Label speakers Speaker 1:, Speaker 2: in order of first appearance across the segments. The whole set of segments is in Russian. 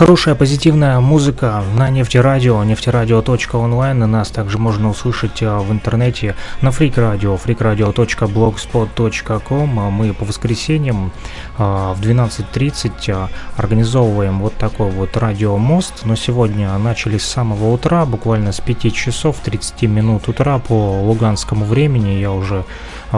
Speaker 1: Хорошая позитивная музыка на нефтерадио, нефтерадио.онлайн. Нас также можно услышать а, в интернете на фрикрадио, freakradio.blogspot.com. А мы по воскресеньям а, в 12.30 организовываем вот такой вот радиомост. Но сегодня начали с самого утра, буквально с 5 часов 30 минут утра по луганскому времени. Я уже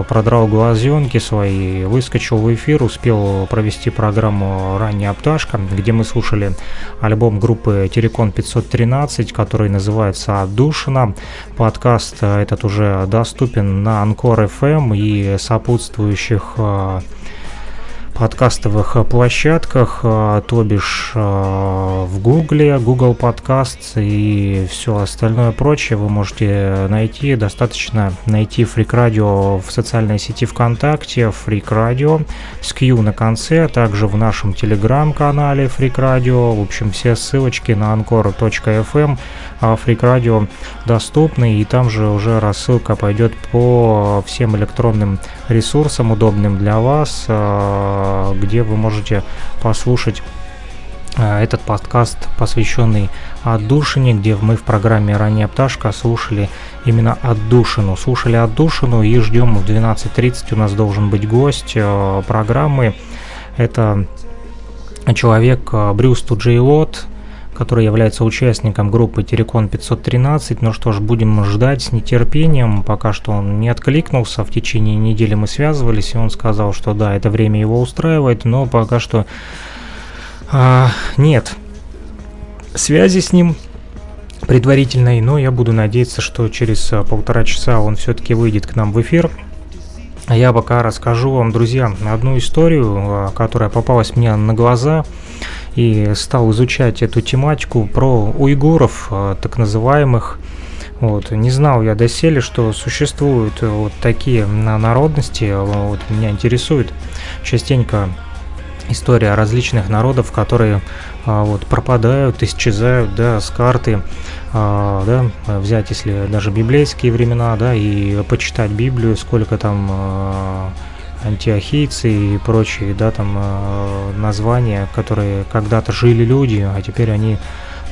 Speaker 1: продрал глазенки свои, выскочил в эфир, успел провести программу «Ранняя пташка», где мы слушали альбом группы Терекон 513, который называется «Отдушина». Подкаст этот уже доступен на Анкор FM и сопутствующих э, подкастовых площадках, э, то бишь э, в Гугле, Google Podcasts и все остальное прочее вы можете найти. Достаточно найти Freak Radio в социальной сети ВКонтакте, Freak Radio с Q на конце, а также в нашем телеграм-канале Freak Radio. В общем, все ссылочки на anchor.fm а Freak Radio доступны, и там же уже рассылка пойдет по всем электронным ресурсам, удобным для вас, а, где вы можете послушать а, этот подкаст, посвященный отдушине, где мы в программе «Ранняя пташка» слушали именно отдушину. Слушали отдушину и ждем в 12.30 у нас должен быть гость программы. Это человек Брюс Туджей Лот, который является участником группы Терекон 513. Ну что ж, будем ждать с нетерпением. Пока что он не откликнулся. В течение недели мы связывались, и он сказал, что да, это время его устраивает, но пока что а, нет связи с ним предварительной, но я буду надеяться, что через а, полтора часа он все-таки выйдет к нам в эфир. А я пока расскажу вам, друзья, одну историю, а, которая попалась мне на глаза и стал изучать эту тематику про уйгуров, а, так называемых. Вот. Не знал я доселе, что существуют вот такие народности. Вот, меня интересует частенько история различных народов, которые а, вот, пропадают, исчезают да, с карты. А, да, взять, если даже библейские времена, да, и почитать Библию, сколько там а, антиохийцы и прочие, да, там э, названия, которые когда-то жили люди, а теперь они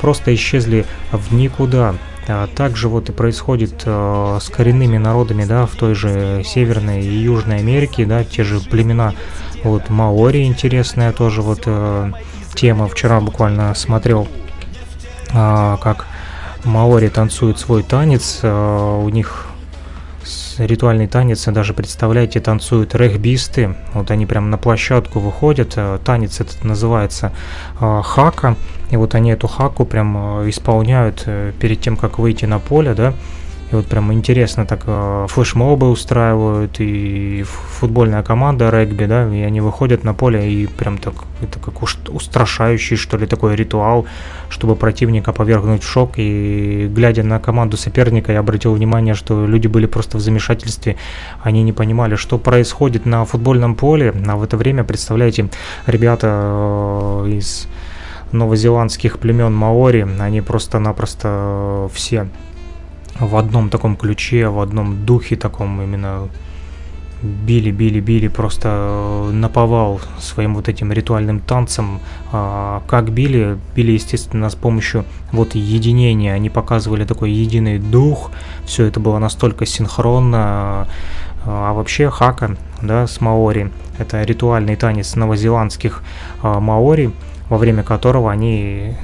Speaker 1: просто исчезли в никуда. А также вот и происходит э, с коренными народами, да, в той же Северной и Южной Америке, да, те же племена, вот Маори интересная тоже вот э, тема. Вчера буквально смотрел, э, как Маори танцуют свой танец, э, у них ритуальный танец, даже представляете, танцуют регбисты, вот они прям на площадку выходят, э, танец этот называется э, хака, и вот они эту хаку прям э, исполняют перед тем, как выйти на поле, да, и вот прям интересно так э, флешмобы устраивают, и футбольная команда регби, да, и они выходят на поле, и прям так, это как устрашающий, что ли, такой ритуал, чтобы противника повергнуть в шок. И глядя на команду соперника, я обратил внимание, что люди были просто в замешательстве, они не понимали, что происходит на футбольном поле, а в это время, представляете, ребята э, из новозеландских племен Маори, они просто-напросто все в одном таком ключе, в одном духе таком именно били, били, били просто э, наповал своим вот этим ритуальным танцем. А, как били? Били, естественно, с помощью вот единения. Они показывали такой единый дух. Все это было настолько синхронно. А вообще хака, да, с маори, это ритуальный танец новозеландских а, маори, во время которого они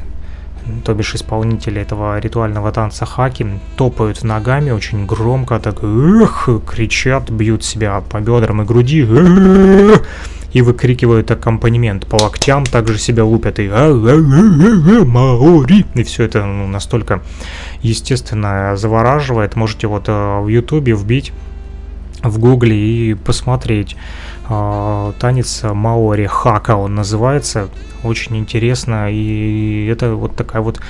Speaker 1: то бишь исполнители этого ритуального танца хаки, топают ногами очень громко, так эх, кричат, бьют себя по бедрам и груди, эх, и выкрикивают аккомпанемент по локтям, также себя лупят и маори, и все это ну, настолько естественно завораживает. Можете вот э, в ютубе вбить в гугле и посмотреть танец маори хака он называется очень интересно и это вот такая вот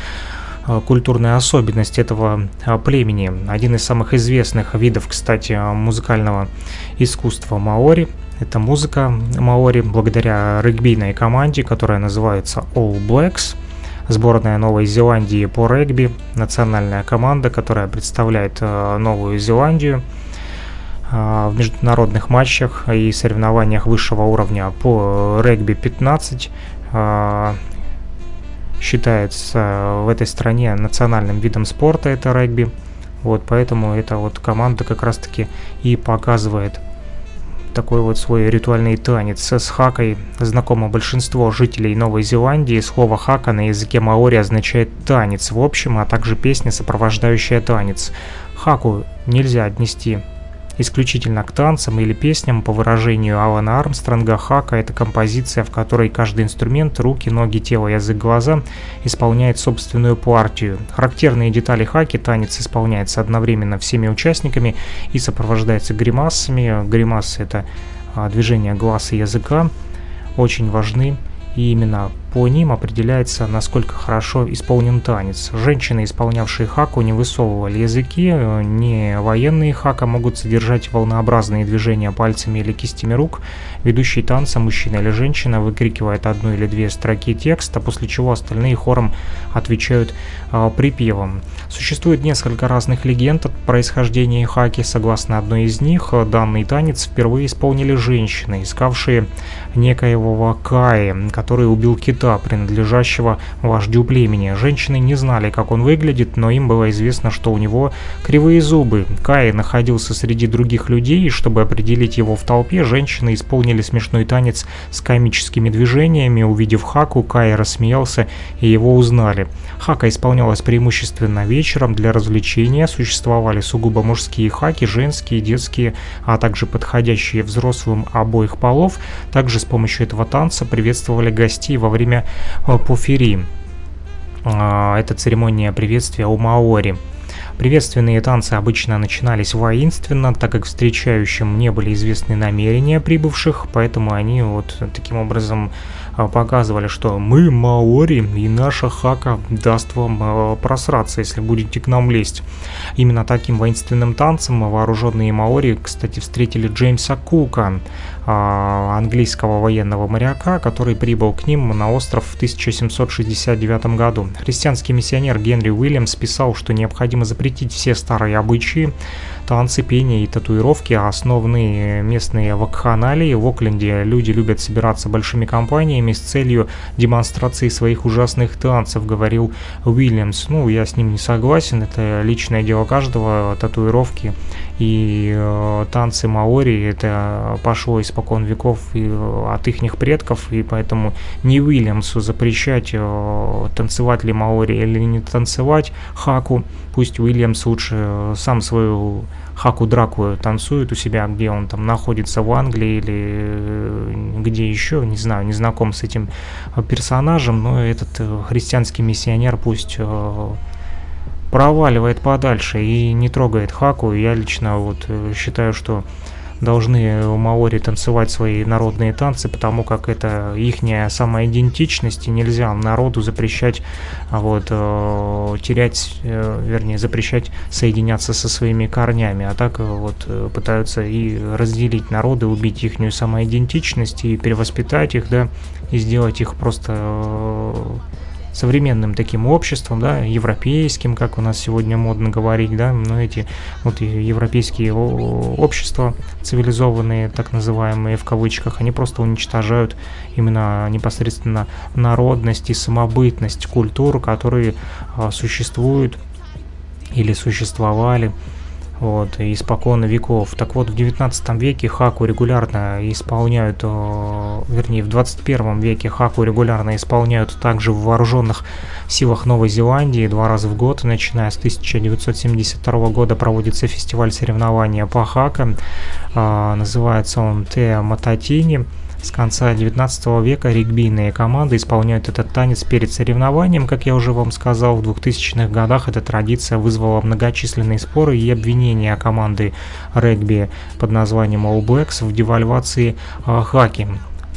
Speaker 1: э, культурная особенность этого э, племени. Один из самых известных видов, кстати, музыкального искусства маори. Это музыка маори благодаря регбийной команде, которая называется All Blacks. Сборная Новой Зеландии по регби, национальная команда, которая представляет Новую Зеландию – а, в международных матчах и соревнованиях высшего уровня по регби 15 а, считается в этой стране национальным видом спорта, это регби. Вот, поэтому эта вот команда как раз-таки и показывает такой вот свой ритуальный танец. С хакой знакомо большинство жителей Новой Зеландии. Слово хака на языке маори означает танец в общем, а также песня, сопровождающая танец. Хаку нельзя отнести исключительно к танцам или песням. По выражению Алана Армстронга, хака – это композиция, в которой каждый инструмент – руки, ноги, тело, язык, глаза – исполняет собственную партию. Характерные детали хаки – танец исполняется одновременно всеми участниками и сопровождается гримасами. Гримасы – это а, движение глаз и языка, очень важны и именно по ним определяется, насколько хорошо исполнен танец. Женщины, исполнявшие хаку, не высовывали языки, не военные хака могут содержать волнообразные движения пальцами или кистями рук. Ведущий танца, мужчина или женщина, выкрикивает одну или две строки текста, после чего остальные хором отвечают э, припевом. Существует несколько разных легенд о происхождении хаки. Согласно одной из них, данный танец впервые исполнили женщины, искавшие некоего Вакаи, который убил кита, принадлежащего вождю племени. Женщины не знали, как он выглядит, но им было известно, что у него кривые зубы. Кай находился среди других людей, и чтобы определить его в толпе, женщины исполнили смешной танец с комическими движениями. Увидев Хаку, Кай рассмеялся, и его узнали. Хака исполнялась преимущественно вечером для развлечения. Существовали сугубо мужские хаки, женские, детские, а также подходящие взрослым обоих полов. Также помощью этого танца приветствовали гостей во время э, пуфери. А, это церемония приветствия у маори. Приветственные танцы обычно начинались воинственно, так как встречающим не были известны намерения прибывших, поэтому они вот таким образом показывали, что мы маори, и наша хака даст вам а, просраться, если будете к нам лезть. Именно таким воинственным танцем вооруженные маори, кстати, встретили Джеймса Кука, а, английского военного моряка, который прибыл к ним на остров в 1769 году. Христианский миссионер Генри Уильямс писал, что необходимо запретить все старые обычаи, танцы, пение и татуировки, основные местные вакханалии. В Окленде люди любят собираться большими компаниями с целью демонстрации своих ужасных танцев, говорил Уильямс. Ну, я с ним не согласен, это личное дело каждого, татуировки и э, танцы маори это пошло испокон веков и, э, от их предков, и поэтому не Уильямсу запрещать э, танцевать ли маори или не танцевать хаку, пусть Уильямс лучше э, сам свою хаку-драку танцует у себя, где он там находится в Англии или э, где еще, не знаю, не знаком с этим персонажем, но этот христианский миссионер пусть проваливает подальше и не трогает Хаку. Я лично вот э, считаю, что должны маори танцевать свои народные танцы, потому как это ихняя самоидентичность, и нельзя народу запрещать, а вот, э, терять, э, вернее, запрещать соединяться со своими корнями, а так вот пытаются и разделить народы, убить ихнюю самоидентичность и перевоспитать их, да, и сделать их просто современным таким обществом, да, европейским, как у нас сегодня модно говорить, да, но эти вот европейские общества цивилизованные, так называемые в кавычках, они просто уничтожают именно непосредственно народность и самобытность, культуру, которые а, существуют или существовали вот, испокон веков. Так вот, в 19 веке хаку регулярно исполняют, вернее, в 21 веке хаку регулярно исполняют также в вооруженных силах Новой Зеландии два раза в год, начиная с 1972 года проводится фестиваль соревнования по хака, а, называется он Те Мататини. С конца 19 века регбийные команды исполняют этот танец перед соревнованием. Как я уже вам сказал, в 2000-х годах эта традиция вызвала многочисленные споры и обвинения команды регби под названием All Blacks в девальвации э, хаки.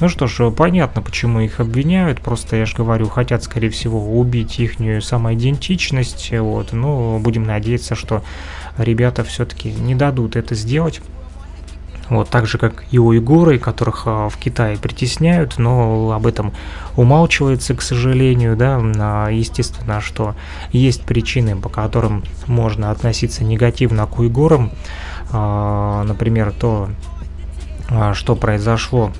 Speaker 1: Ну что ж, понятно, почему их обвиняют, просто, я же говорю, хотят, скорее всего, убить ихнюю самоидентичность, вот, но будем надеяться, что ребята все-таки не дадут это сделать. Вот, так же, как и уйгуры, которых а, в Китае притесняют, но об этом умалчивается, к сожалению, да, а, естественно, что есть причины, по которым можно относиться негативно к уйгурам, а, например, то, что произошло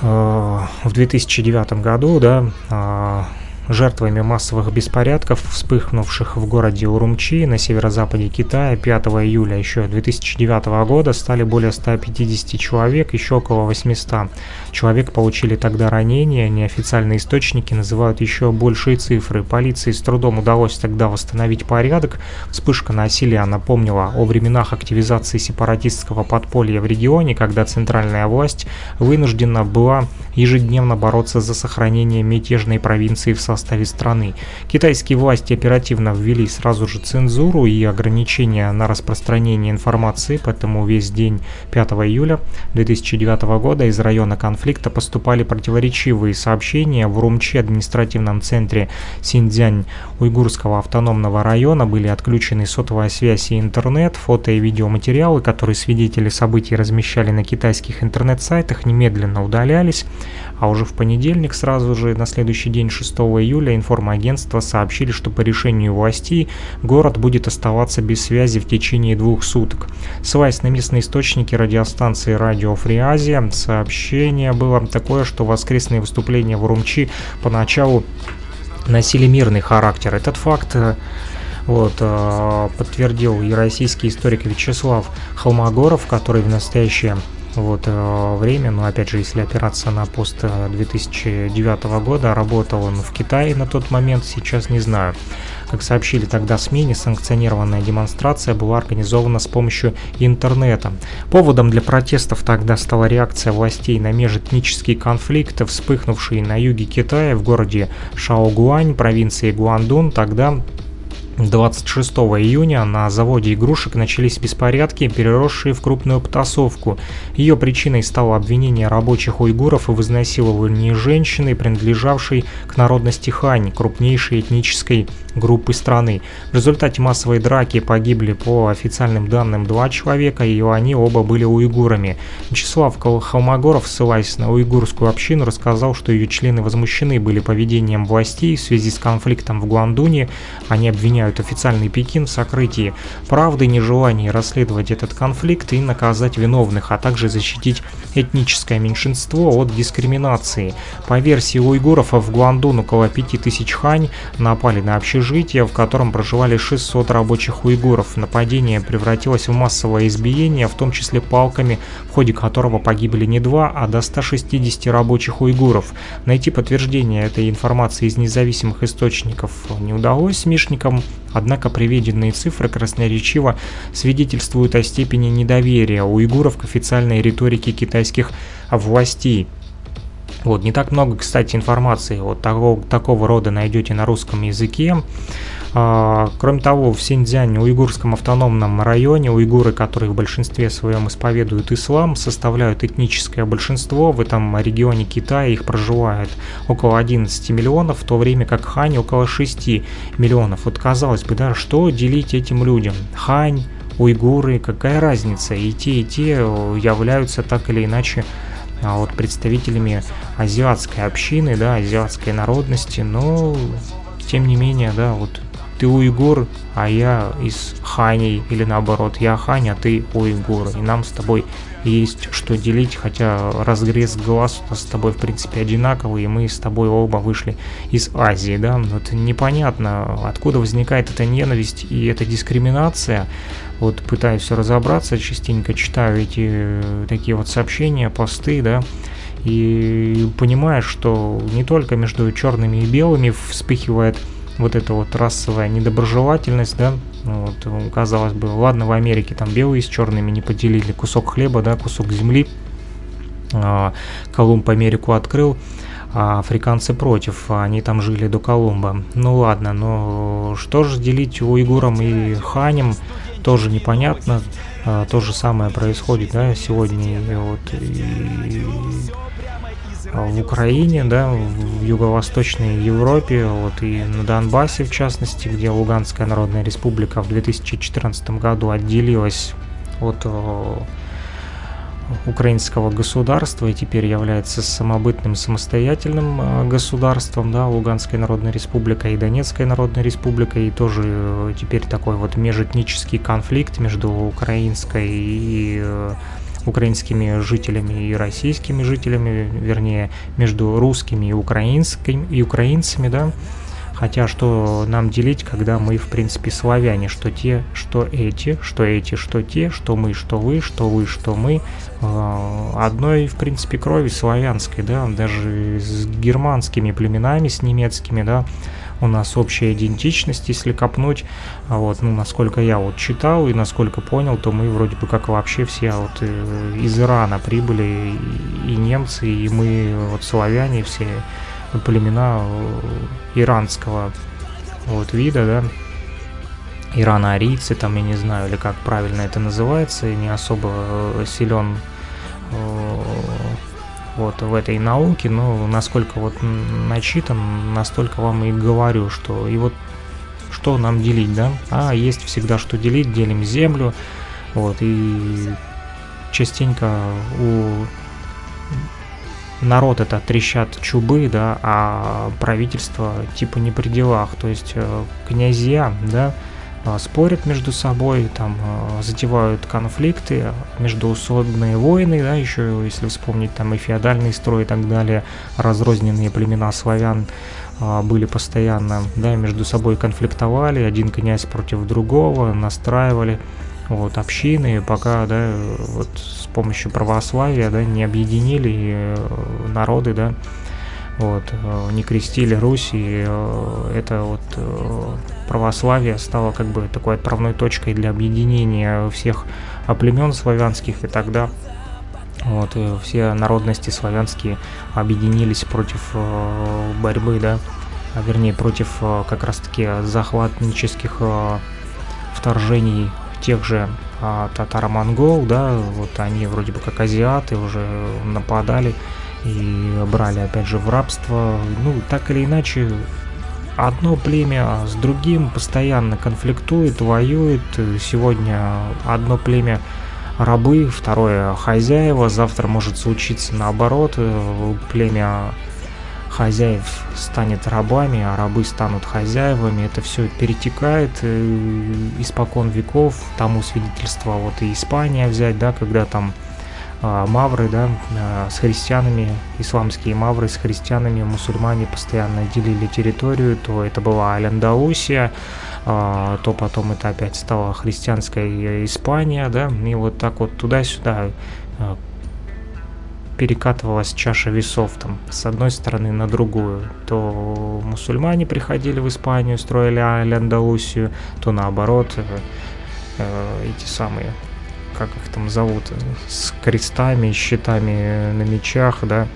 Speaker 1: в 2009 году, да, жертвами массовых беспорядков, вспыхнувших в городе Урумчи на северо-западе Китая 5 июля еще 2009 года стали более 150 человек, еще около 800 человек получили тогда ранения, неофициальные источники называют еще большие цифры. Полиции с трудом удалось тогда восстановить порядок, вспышка насилия напомнила о временах активизации сепаратистского подполья в регионе, когда центральная власть вынуждена была ежедневно бороться за сохранение мятежной провинции в составе составе страны. Китайские власти оперативно ввели сразу же цензуру и ограничения на распространение информации, поэтому весь день 5 июля 2009 года из района конфликта поступали противоречивые сообщения. В Румчи, административном центре Синьцзянь уйгурского автономного района, были отключены сотовая связь и интернет, фото и видеоматериалы, которые свидетели событий размещали на китайских интернет-сайтах, немедленно удалялись. А уже в понедельник, сразу же на следующий день 6 июля, информагентства сообщили, что по решению властей город будет оставаться без связи в течение двух суток. Ссылаясь на местные источники радиостанции «Радио Фриазия», сообщение было такое, что воскресные выступления в Урумчи поначалу носили мирный характер. Этот факт э, вот, э, подтвердил и российский историк Вячеслав Холмогоров, который в настоящее вот э, время, но опять же, если опираться на пост 2009 э, года, работал он в Китае на тот момент, сейчас не знаю. Как сообщили тогда СМИ, несанкционированная демонстрация была организована с помощью интернета. Поводом для протестов тогда стала реакция властей на межэтнический конфликт, вспыхнувший на юге Китая в городе Шаогуань, провинции Гуандун. Тогда 26 июня на заводе игрушек начались беспорядки, переросшие в крупную потасовку. Ее причиной стало обвинение рабочих уйгуров в изнасиловании женщины, принадлежавшей к народности Хань, крупнейшей этнической группы страны. В результате массовой драки погибли по официальным данным два человека, и они оба были уйгурами. Вячеслав Холмогоров, ссылаясь на уйгурскую общину, рассказал, что ее члены возмущены были поведением властей в связи с конфликтом в Гуандуне. Они обвиняют официальный Пекин в сокрытии правды, нежелании расследовать этот конфликт и наказать виновных, а также защитить этническое меньшинство от дискриминации. По версии уйгуров, в Гуандун около 5000 хань напали на общину общежитие, в котором проживали 600 рабочих уйгуров. Нападение превратилось в массовое избиение, в том числе палками, в ходе которого погибли не два, а до 160 рабочих уйгуров. Найти подтверждение этой информации из независимых источников не удалось мишникам, однако приведенные цифры красноречиво свидетельствуют о степени недоверия уйгуров к официальной риторике китайских властей. Вот, не так много, кстати, информации вот такого, такого рода найдете на русском языке. А, кроме того, в Синьцзяне, уйгурском автономном районе, уйгуры, которые в большинстве своем исповедуют ислам, составляют этническое большинство. В этом регионе Китая их проживает около 11 миллионов, в то время как хань около 6 миллионов. Вот казалось бы, да, что делить этим людям? Хань, уйгуры, какая разница? И те, и те являются так или иначе вот представителями азиатской общины, да, азиатской народности, но тем не менее, да, вот ты уйгур, а я из Хани, или наоборот, я Хань, а ты уйгур, и нам с тобой есть что делить, хотя разгрез глаз у нас с тобой в принципе одинаковый, и мы с тобой оба вышли из Азии, да, но это непонятно, откуда возникает эта ненависть и эта дискриминация, вот пытаюсь разобраться, частенько читаю эти э, такие вот сообщения, посты, да, и понимаешь, что не только между черными и белыми вспыхивает вот эта вот расовая недоброжелательность, да, ну вот, казалось бы, ладно, в Америке там белые с черными не поделили кусок хлеба, да, кусок земли, а, Колумб Америку открыл, а африканцы против, они там жили до Колумба. Ну ладно, но что же делить уйгурам и ханям, тоже непонятно. А, то же самое происходит, да, сегодня вот и в Украине, да, в юго-восточной Европе, вот и на Донбассе, в частности, где Луганская Народная Республика в 2014 году отделилась от украинского государства и теперь является самобытным самостоятельным э, государством, да, Луганская Народная Республика и Донецкая Народная Республика, и тоже э, теперь такой вот межэтнический конфликт между украинской и э, украинскими жителями и российскими жителями, вернее, между русскими и, украинскими, и украинцами, да, Хотя что нам делить, когда мы, в принципе, славяне, что те, что эти, что эти, что те, что мы, что вы, что вы, что мы, э, одной, в принципе, крови славянской, да, даже с германскими племенами, с немецкими, да, у нас общая идентичность, если копнуть, а вот, ну, насколько я вот читал и насколько понял, то мы вроде бы как вообще все вот э, из Ирана прибыли, и немцы, и мы вот славяне все, племена э, иранского вот вида, да, ирано-арийцы, там, я не знаю, или как правильно это называется, не особо э, силен э, вот в этой науке, но насколько вот начитан, настолько вам и говорю, что и вот что нам делить, да? А, есть всегда что делить, делим землю, вот, и частенько у народ это трещат чубы, да, а правительство типа не при делах, то есть э, князья, да, э, спорят между собой, там э, затевают конфликты, междуусобные войны, да, еще если вспомнить там и феодальный строй и так далее, разрозненные племена славян были постоянно, да, между собой конфликтовали, один князь против другого, настраивали вот, общины, пока, да, вот с помощью православия, да, не объединили э, народы, да, вот, э, не крестили Русь, и э, это вот православие стало как бы такой отправной точкой для объединения всех племен славянских, и тогда вот, все народности славянские объединились против борьбы, да, а вернее против как раз-таки захватнических вторжений тех же а, татаро-монгол, да, вот они вроде бы как азиаты уже нападали и брали опять же в рабство. Ну, так или иначе, одно племя с другим постоянно конфликтует, воюет. Сегодня одно племя рабы, второе хозяева, завтра может случиться наоборот, племя хозяев станет рабами, а рабы станут хозяевами. Это все перетекает э, испокон веков. Тому свидетельство вот и Испания взять, да, когда там э, мавры, да, э, с христианами, исламские мавры с христианами, мусульмане постоянно делили территорию, то это была Аль-Андалусия, э, то потом это опять стала христианская Испания, да, и вот так вот туда-сюда э, перекатывалась чаша весов там с одной стороны на другую. То мусульмане приходили в Испанию, строили Аль-Андалусию, то наоборот э, э, эти самые, как их там зовут, с крестами, щитами на мечах, да,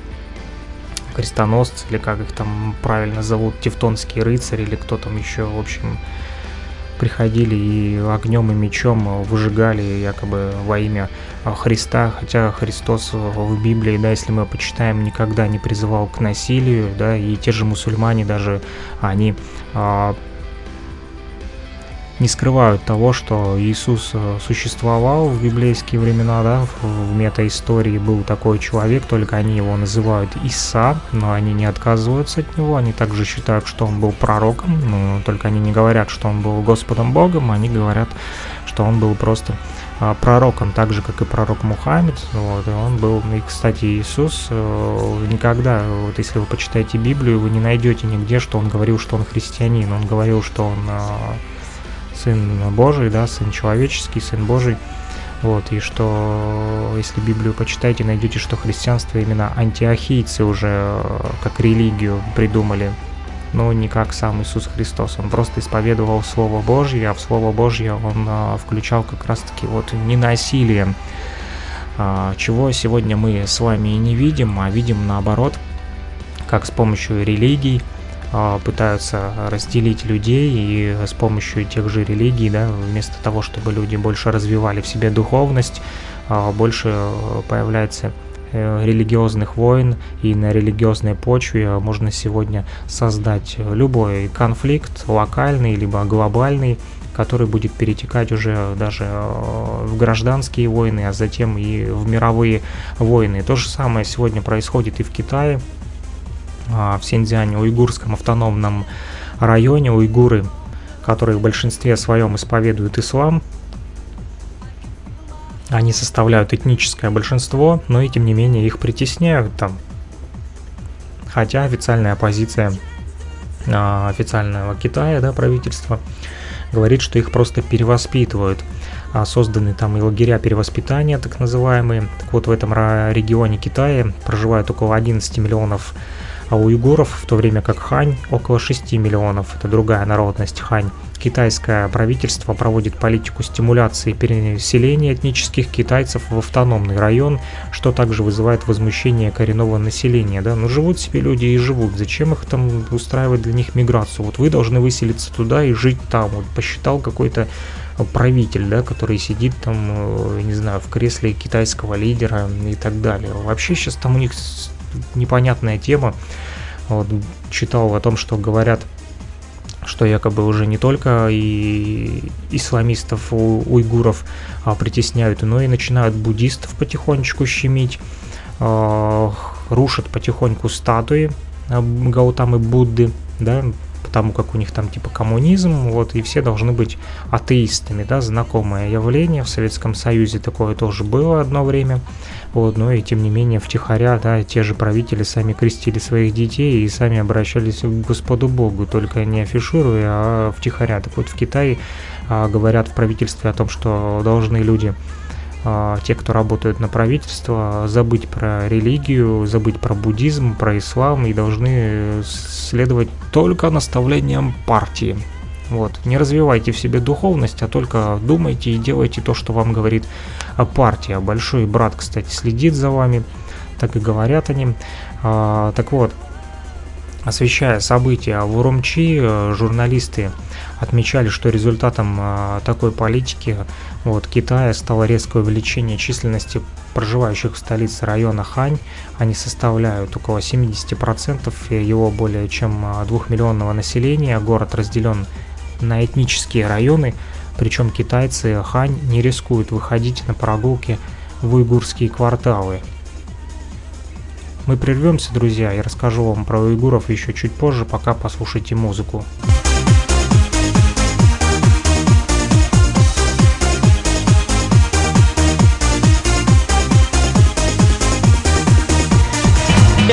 Speaker 1: крестоносцы, или как их там правильно зовут, тевтонские рыцари, или кто там еще, в общем, приходили и огнем и мечом выжигали якобы во имя а, Христа, хотя Христос в Библии, да, если мы почитаем, никогда не призывал к насилию, да, и те же мусульмане даже, они а, не скрывают того, что Иисус э, существовал в библейские времена, да, в метаистории был такой человек, только они его называют Иса, но они не отказываются от него, они также считают, что он был пророком, но только они не говорят, что он был Господом Богом, они говорят, что он был просто а, пророком, так же, как и пророк Мухаммед, вот, и он был, и, кстати, Иисус э, никогда, вот если вы почитаете Библию, вы не найдете нигде, что он говорил, что он христианин, он говорил, что он а, Сын Божий, да, Сын человеческий, Сын Божий. Вот, и что, если Библию почитаете, найдете, что христианство именно антиохийцы уже э, как религию придумали, но не как сам Иисус Христос. Он просто исповедовал Слово Божье, а в Слово Божье он а, включал как раз-таки вот ненасилие, а, чего сегодня мы с вами и не видим, а видим наоборот, как с помощью религий – пытаются разделить людей и с помощью тех же религий, да, вместо того, чтобы люди больше развивали в себе духовность, а, больше появляется э, религиозных войн, и на религиозной почве можно сегодня создать любой конфликт, локальный либо глобальный, который будет перетекать уже даже э, в гражданские войны, а затем и в мировые войны. То же самое сегодня происходит и в Китае, а, в Синьцзяне, уйгурском автономном районе, уйгуры, которые в большинстве своем исповедуют ислам, они составляют этническое большинство, но и тем не менее их притесняют там. Хотя официальная позиция а, официального Китая, да, правительства, говорит, что их просто перевоспитывают. А созданы там и лагеря перевоспитания, так называемые. Так вот, в этом регионе Китая проживают около 11 миллионов а уйгуров, в то время как хань около 6 миллионов, это другая народность хань. Китайское правительство проводит политику стимуляции переселения этнических китайцев в автономный район, что также вызывает возмущение коренного населения. Да? Ну живут себе люди и живут, зачем их там устраивать для них миграцию? Вот вы должны выселиться туда и жить там. Вот посчитал какой-то правитель, да, который сидит там, э, не знаю, в кресле китайского лидера и так далее. Вообще сейчас там у них непонятная тема. Вот, читал о том, что говорят, что якобы уже не только и исламистов, у уйгуров а, притесняют, но и начинают буддистов потихонечку щемить, а, рушат потихоньку статуи а, Гаутамы Будды, да, потому как у них там типа коммунизм, вот, и все должны быть атеистами, да, знакомое явление, в Советском Союзе такое тоже было одно время, вот, но и тем не менее втихаря, да, те же правители сами крестили своих детей и сами обращались к Господу Богу, только не афишируя, а втихаря. Так вот в Китае а, говорят в правительстве о том, что должны люди те, кто работают на правительство, забыть про религию, забыть про буддизм, про ислам и должны следовать только наставлениям партии. Вот. Не развивайте в себе духовность, а только думайте и делайте то, что вам говорит партия. Большой брат, кстати, следит за вами, так и говорят они. А, так вот, освещая события в Урумчи, э, журналисты отмечали, что результатом а, такой политики вот, Китая стало резкое увеличение численности проживающих в столице района Хань. Они составляют около 70%, его более чем 2-миллионного а, населения. Город разделен на этнические районы, причем китайцы Хань не рискуют выходить на прогулки в уйгурские кварталы. Мы прервемся, друзья, и расскажу вам про уйгуров еще чуть позже, пока послушайте музыку.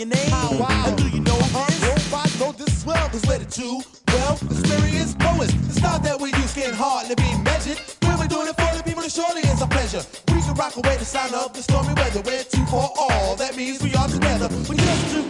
Speaker 2: your name? How wild? And do you know this? Nope, I know this well, cause we're the two well experienced poets. It's not that we use can hardly be measured. When we're doing it for the people, it surely is a pleasure. We can rock away the sign of the stormy weather. We're two for all, that means we are together. We're just two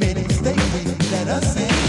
Speaker 2: minutes they will let us in.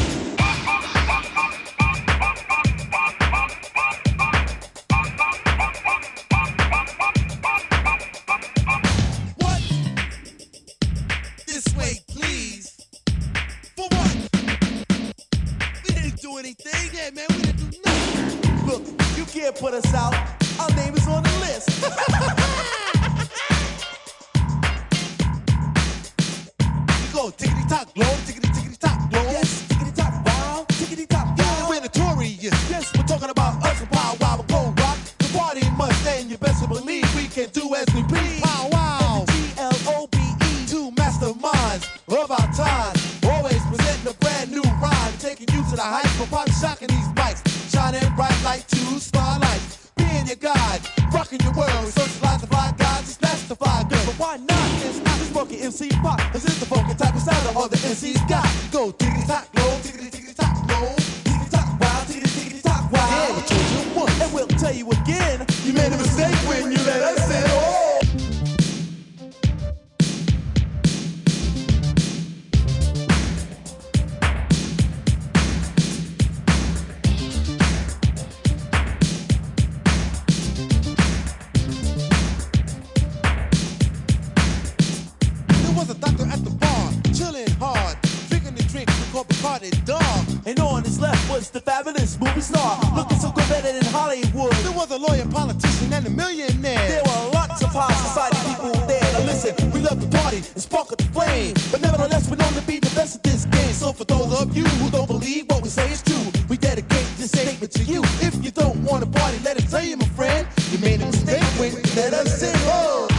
Speaker 2: Hollywood. There was a lawyer, politician, and a millionaire. There were lots of high society people there. Now listen, we love to party and spark up the flame, but nevertheless we're known to be the best at this game. So for those of you who don't believe what we say is true, we dedicate this statement to you. If you don't want to party, let us tell you, my friend, you made a mistake when you let us in. Oh.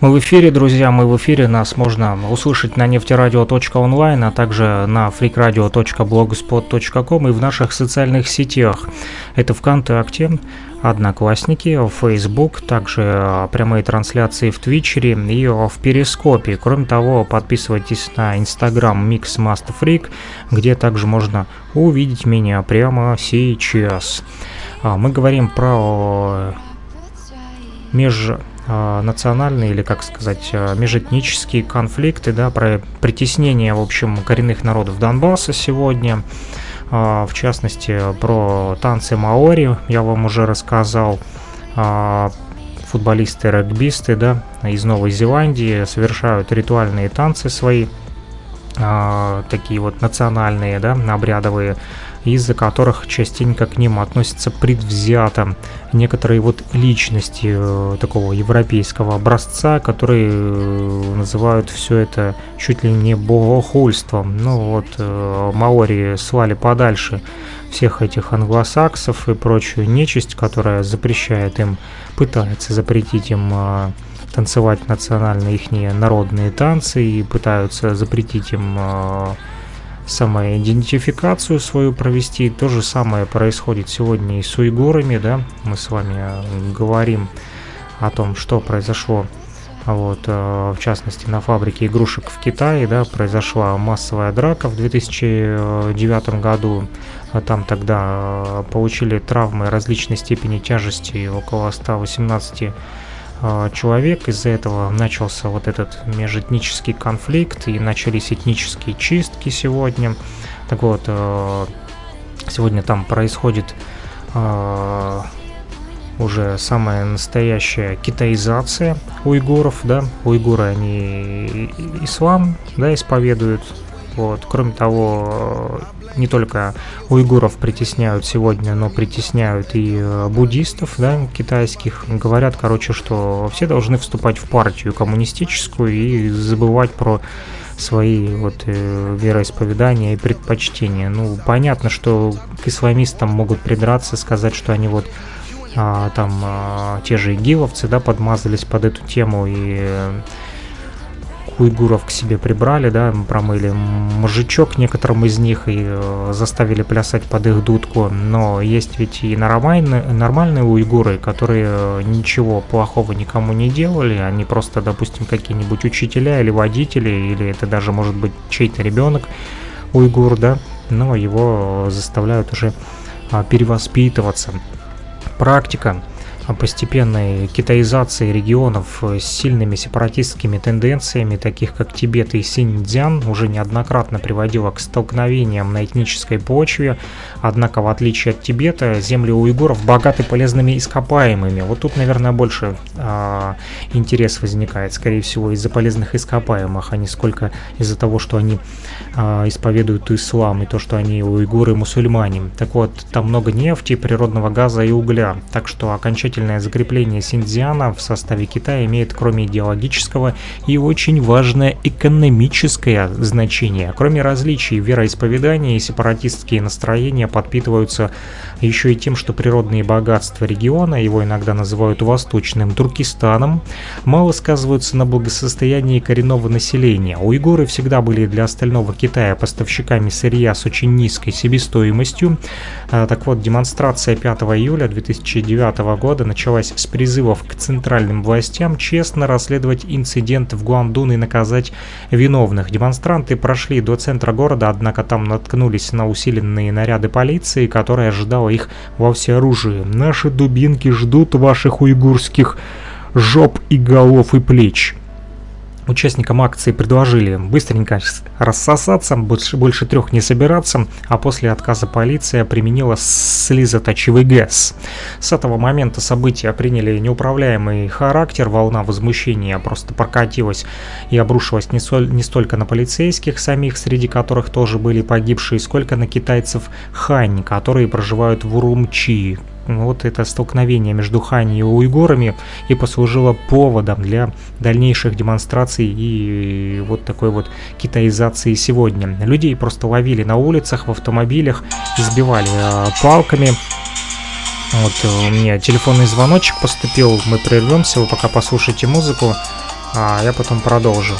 Speaker 1: Мы в эфире, друзья, мы в эфире. Нас можно услышать на нефтерадио.онлайн, а также на freakradio.blogspot.com и в наших социальных сетях. Это ВКонтакте, Одноклассники, Facebook, также а, прямые трансляции в Твичере и в Перископе. Кроме того, подписывайтесь на Instagram MixMasterFreak, где также можно увидеть меня прямо сейчас. А, мы говорим про меж а, национальные или, как сказать, а, межэтнические конфликты, да, про притеснение, в общем, коренных народов Донбасса сегодня. А, в частности, про танцы маори я вам уже рассказал. Футболисты, регбисты, да, из Новой Зеландии совершают ритуальные танцы свои, такие вот национальные, да, обрядовые из-за которых частенько к ним относятся предвзято некоторые вот личности э, такого европейского образца, которые э, называют все это чуть ли не богохульством. Ну вот э, маори свали подальше всех этих англосаксов и прочую нечисть, которая запрещает им, пытается запретить им танцевать национальные их народные танцы и пытаются запретить им самоидентификацию свою провести. То же самое происходит сегодня и с уйгурами, да, мы с вами э, говорим о том, что произошло вот, э, в частности, на фабрике игрушек в Китае, да, произошла массовая драка в 2009 году. Там тогда э, получили травмы различной степени тяжести около 118 а, человек. Из-за этого начался вот этот межэтнический конфликт и начались этнические чистки сегодня. Так вот, э, сегодня там происходит э, уже самая настоящая китаизация уйгуров, да, уйгуры, они ислам, да, исповедуют, вот, кроме того, не только уйгуров притесняют сегодня, но притесняют и э, буддистов, да, китайских. Говорят, короче, что все должны вступать в партию коммунистическую и забывать про свои вот э, вероисповедания и предпочтения. Ну, понятно, что к исламистам могут придраться, сказать, что они вот а, там а, те же игиловцы, да, подмазались под эту тему и э, уйгуров к себе прибрали, да, промыли мужичок некоторым из них и э, заставили плясать под их дудку. Но есть ведь и нормальные, нормальные уйгуры, которые э, ничего плохого никому не делали. Они просто, допустим, какие-нибудь учителя или водители, или это даже может быть чей-то ребенок уйгур, да, но его заставляют уже а, перевоспитываться. Практика постепенной китаизации регионов с сильными сепаратистскими тенденциями, таких как Тибет и Синьцзян, уже неоднократно приводила к столкновениям на этнической почве. Однако, в отличие от Тибета, земли уйгуров богаты полезными ископаемыми. Вот тут, наверное, больше э, интерес возникает, скорее всего, из-за полезных ископаемых, а не сколько из-за того, что они э, исповедуют ислам и то, что они уйгуры-мусульмане. Так вот, там много нефти, природного газа и угля, так что окончательно окончательное закрепление Синдзиана в составе Китая имеет кроме идеологического и очень важное экономическое значение. Кроме различий вероисповедания и сепаратистские настроения подпитываются еще и тем, что природные богатства региона, его иногда называют Восточным Туркестаном, мало сказываются на благосостоянии коренного населения. Уйгуры всегда были для остального Китая поставщиками сырья с очень низкой себестоимостью. А, так вот, демонстрация 5 июля 2009 года началась с призывов к центральным властям честно расследовать инцидент в Гуандун и наказать виновных. Демонстранты прошли до центра города, однако там наткнулись на усиленные наряды полиции, которая ожидала их во всеоружии. «Наши дубинки ждут ваших уйгурских жоп и голов и плеч». Участникам акции предложили быстренько рассосаться, больше, больше трех не собираться, а после отказа полиция применила слезоточивый газ. С этого момента события приняли неуправляемый характер, волна возмущения просто прокатилась и обрушилась не, соль, не столько на полицейских самих, среди которых тоже были погибшие, сколько на китайцев Хань, которые проживают в Урумчи, вот это столкновение между Хани и уйгурами и послужило поводом для дальнейших демонстраций и вот такой вот китаизации сегодня. Людей просто ловили на улицах, в автомобилях, избивали э, палками. Вот э, у меня телефонный звоночек поступил, мы прервемся, вы пока послушайте музыку, а я потом продолжу.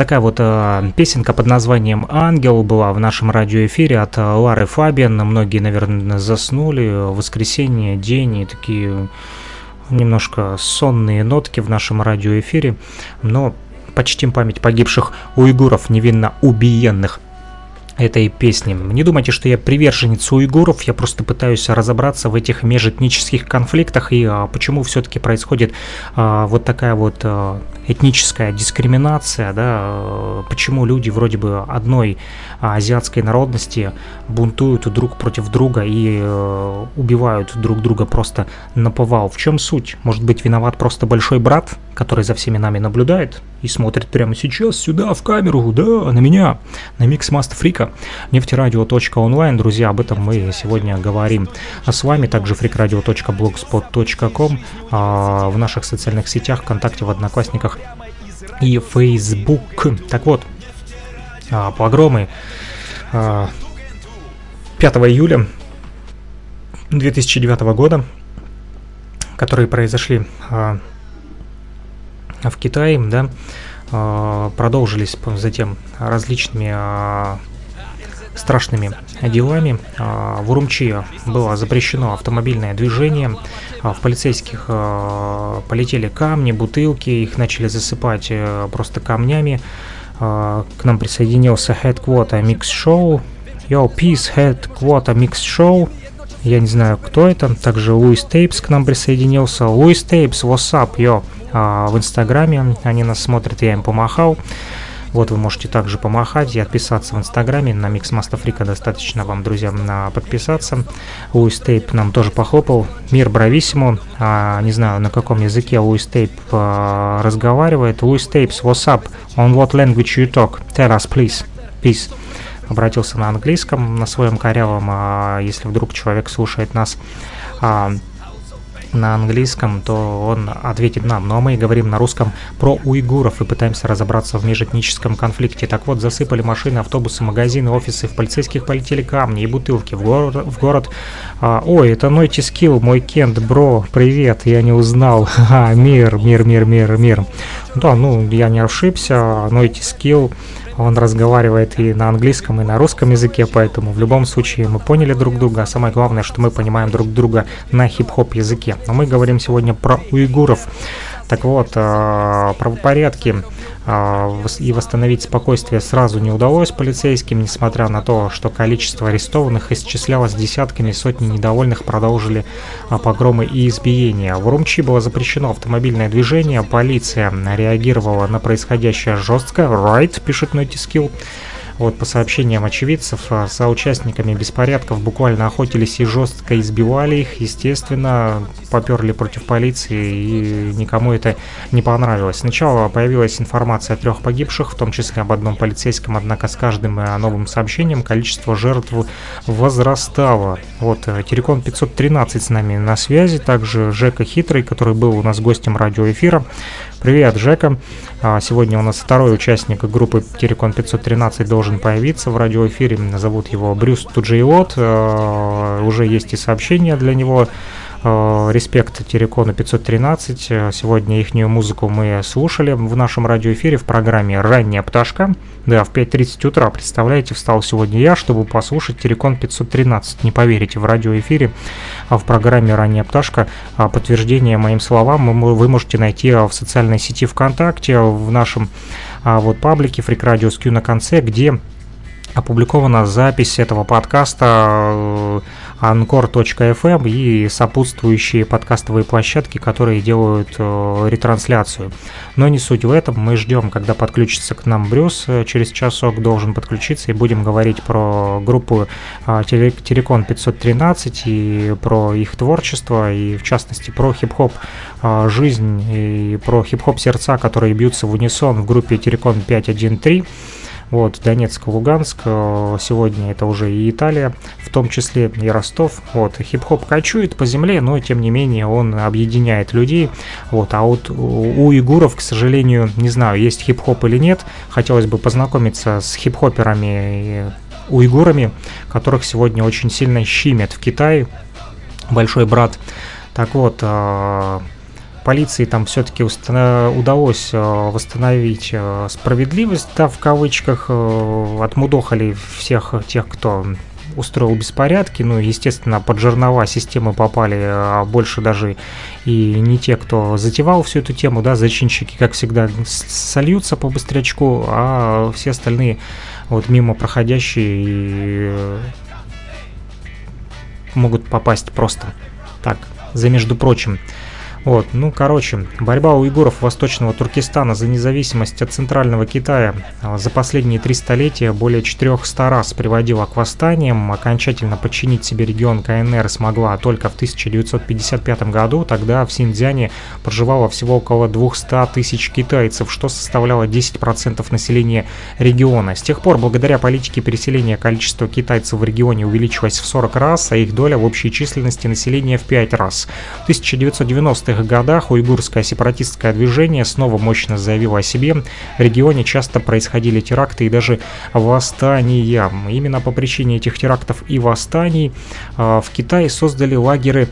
Speaker 1: Такая вот а, песенка под названием «Ангел» была в нашем радиоэфире от а, Лары Фабиан. Многие, наверное, заснули. Воскресенье, день и такие немножко сонные нотки в нашем радиоэфире. Но почтим память погибших уйгуров, невинно убиенных этой песни. Не думайте, что я приверженец уйгуров, я просто пытаюсь разобраться в этих межэтнических конфликтах и а, почему все-таки происходит а, вот такая вот а, этническая дискриминация, да, а, почему люди вроде бы одной азиатской народности бунтуют друг против друга и а, убивают друг друга просто на повал. В чем суть? Может быть виноват просто большой брат, который за всеми нами наблюдает и смотрит прямо сейчас сюда в камеру, да, на меня, на Микс Маст Фрика нефтерадио.онлайн. Друзья, об этом мы сегодня говорим. А с вами также freakradio.blogspot.com а, в наших социальных сетях, ВКонтакте, в Одноклассниках и Facebook. Так вот, а, погромы 5 июля 2009 года, которые произошли в Китае, да, продолжились затем различными страшными делами. А, в Урумчи было запрещено автомобильное движение. А, в полицейских а, полетели камни, бутылки, их начали засыпать э, просто камнями. К нам присоединился Headquarter Mix Show. Yo, Peace Headquarter Mix Show. Я не знаю, кто это. Также Луис Тейпс к нам присоединился. Луис Тейпс, what's up, yo? В Инстаграме они нас смотрят, я им помахал. Вот вы можете также помахать и отписаться в Инстаграме. На Микс Мастафрика достаточно вам, друзья, на подписаться. Луис Тейп нам тоже похлопал. Мир брависсимо. А, не знаю, на каком языке Луис Тейп а, разговаривает. Луис Тейпс, what's up? On what language you talk? Tell us, please. Peace обратился на английском, на своем корявом, а если вдруг человек слушает нас а, на английском, то он ответит нам. Ну а мы говорим на русском про уйгуров и пытаемся разобраться в межэтническом конфликте. Так вот, засыпали машины, автобусы, магазины, офисы, в полицейских полетели камни и бутылки в город. В город. А, Ой, это Нойти Скилл, мой Кент, бро, привет, я не узнал. Ха, мир, мир, мир, мир, мир. Да, ну, я не ошибся, Нойти Скилл он разговаривает и на английском, и на русском языке, поэтому в любом случае мы поняли друг друга. А самое главное, что мы понимаем друг друга на хип-хоп языке. Но мы говорим сегодня про уйгуров. Так вот, э, правопорядки э, и восстановить спокойствие сразу не удалось полицейским, несмотря на то, что количество арестованных исчислялось десятками, сотни недовольных продолжили э, погромы и избиения. В Урумчи было запрещено автомобильное движение, полиция реагировала на происходящее жестко, right, пишет Notiskill. Вот по сообщениям очевидцев, а, соучастниками беспорядков буквально охотились и жестко избивали их, естественно, поперли против полиции и никому это не понравилось. Сначала появилась информация о трех погибших, в том числе об одном полицейском, однако с каждым э, новым сообщением количество жертв возрастало. Вот э, Терекон 513 с нами на связи, также Жека Хитрый, который был у нас гостем радиоэфира. Привет, Жека. А, сегодня у нас второй участник группы Терекон 513 должен появиться в радиоэфире. Зовут его Брюс Туджиот. А, уже есть и сообщение для него. Э, респект Терекону 513. Э, сегодня их музыку мы слушали в нашем радиоэфире в программе «Ранняя пташка». Да, в 5.30 утра, представляете, встал сегодня я, чтобы послушать Терекон 513. Не поверите, в радиоэфире а в программе «Ранняя пташка» а подтверждение моим словам вы можете найти в социальной сети ВКонтакте, в нашем а, вот паблике Freak Radio Q на конце, где опубликована запись этого подкаста э, Anchor.fm и сопутствующие подкастовые площадки, которые делают э, ретрансляцию. Но не суть в этом, мы ждем, когда подключится к нам Брюс, через часок должен подключиться и будем говорить про группу э, Телекон 513 и про их творчество, и в частности про хип-хоп э, жизнь и про хип-хоп сердца, которые бьются в унисон в группе Терекон 513. Вот, Донецк, Луганск, э, сегодня это уже и Италия, в том числе и Ростов. Вот, хип-хоп кочует по земле, но тем не менее он объединяет людей. Вот, а вот у уйгуров, к сожалению, не знаю, есть хип-хоп или нет. Хотелось бы познакомиться с хип-хоперами уйгурами, которых сегодня очень сильно щимят в Китае. Большой брат. Так вот, э, полиции там все-таки удалось э, восстановить э, справедливость, да, в кавычках, э, отмудохали всех тех, кто устроил беспорядки, ну, естественно, под жернова системы попали а больше даже и не те, кто затевал всю эту тему, да, зачинщики, как всегда, сольются по быстрячку, а все остальные вот мимо проходящие могут попасть просто так, за между прочим. Вот, ну, короче, борьба уйгуров Восточного Туркестана за независимость от Центрального Китая а, за последние три столетия более 400 раз приводила к восстаниям. Окончательно подчинить себе регион КНР смогла только в 1955 году. Тогда в Синьцзяне проживало всего около 200 тысяч китайцев, что составляло 10% населения региона. С тех пор, благодаря политике переселения, количество китайцев в регионе увеличилось в 40 раз, а их доля в общей численности населения в 5 раз. В 1990 90-х годах уйгурское сепаратистское движение снова мощно заявило о себе. В регионе часто происходили теракты и даже восстания. Именно по причине этих терактов и восстаний э, в Китае создали лагеры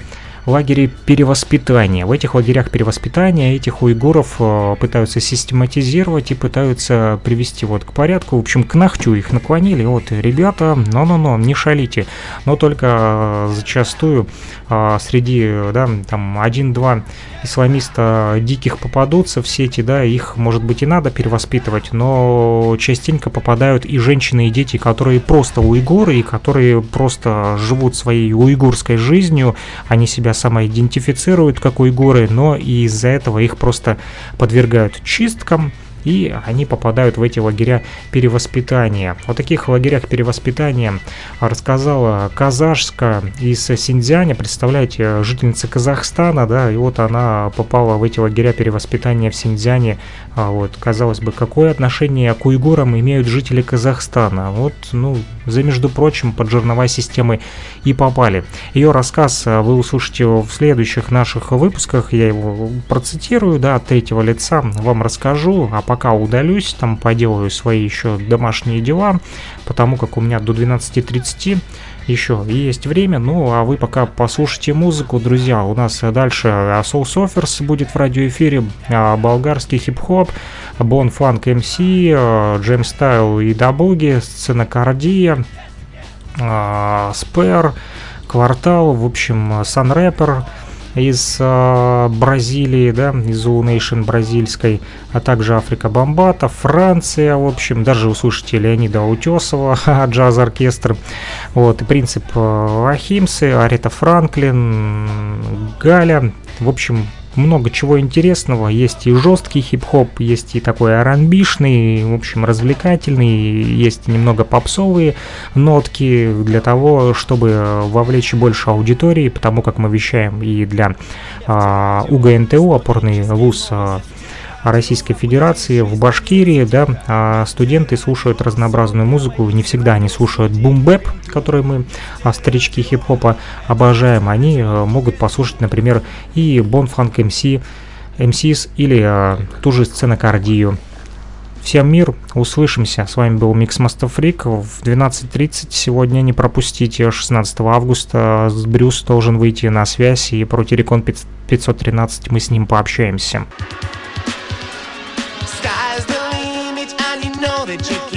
Speaker 1: лагерей перевоспитания. В этих лагерях перевоспитания этих уйгуров э, пытаются систематизировать и пытаются привести вот к порядку. В общем, к нахтю их наклонили. Вот, ребята, но-но-но, не шалите. Но только э, зачастую э, среди, да, там, один-два исламиста диких попадутся в сети, да, их, может быть, и надо перевоспитывать, но частенько попадают и женщины, и дети, которые просто уйгуры, и которые просто живут своей уйгурской жизнью, они себя самоидентифицируют как уйгуры, но и из-за этого их просто подвергают чисткам, и они попадают в эти лагеря перевоспитания. О таких лагерях перевоспитания рассказала казашка из Синьцзяня, представляете, жительница Казахстана, да, и вот она попала в эти лагеря перевоспитания в Синьцзяне. А вот, казалось бы, какое отношение к уйгурам имеют жители Казахстана? Вот, ну, за, между прочим, под жерновая системы и попали. Ее рассказ а, вы услышите в следующих наших выпусках, я его процитирую, да, от третьего лица вам расскажу, а пока удалюсь, там поделаю свои еще домашние дела, потому как у меня до 12.30 еще есть время. Ну, а вы пока послушайте музыку, друзья. У нас дальше Soul Surfers будет в радиоэфире, а, болгарский хип-хоп, Бон Фанк МС, Джейм Стайл и Дабуги, Сцена Кардия, а, Спер, Квартал, в общем, Сан Рэпер, из э, Бразилии, да, из Nation бразильской, а также Африка Бомбата, Франция, в общем, даже услышите Леонида Утесова, джаз-оркестр, вот, и принцип э, Ахимсы, Арита Франклин, Галя, в общем, много чего интересного. Есть и жесткий хип-хоп, есть и такой аранбишный, в общем, развлекательный, есть немного попсовые нотки для того, чтобы вовлечь больше аудитории, потому как мы вещаем и для а, УГНТУ, опорный вуз а, Российской Федерации, в Башкирии, да, а студенты слушают разнообразную музыку, не всегда они слушают бум-бэп, который мы, а, старички хип-хопа, обожаем, они а, могут послушать, например, и Бонфанк МС, МСИС или а, ту же сценокардию. Всем мир, услышимся. С вами был Микс Мастафрик в 12.30. Сегодня не пропустите, 16 августа Брюс должен выйти на связь и про Терекон 513 мы с ним пообщаемся. that you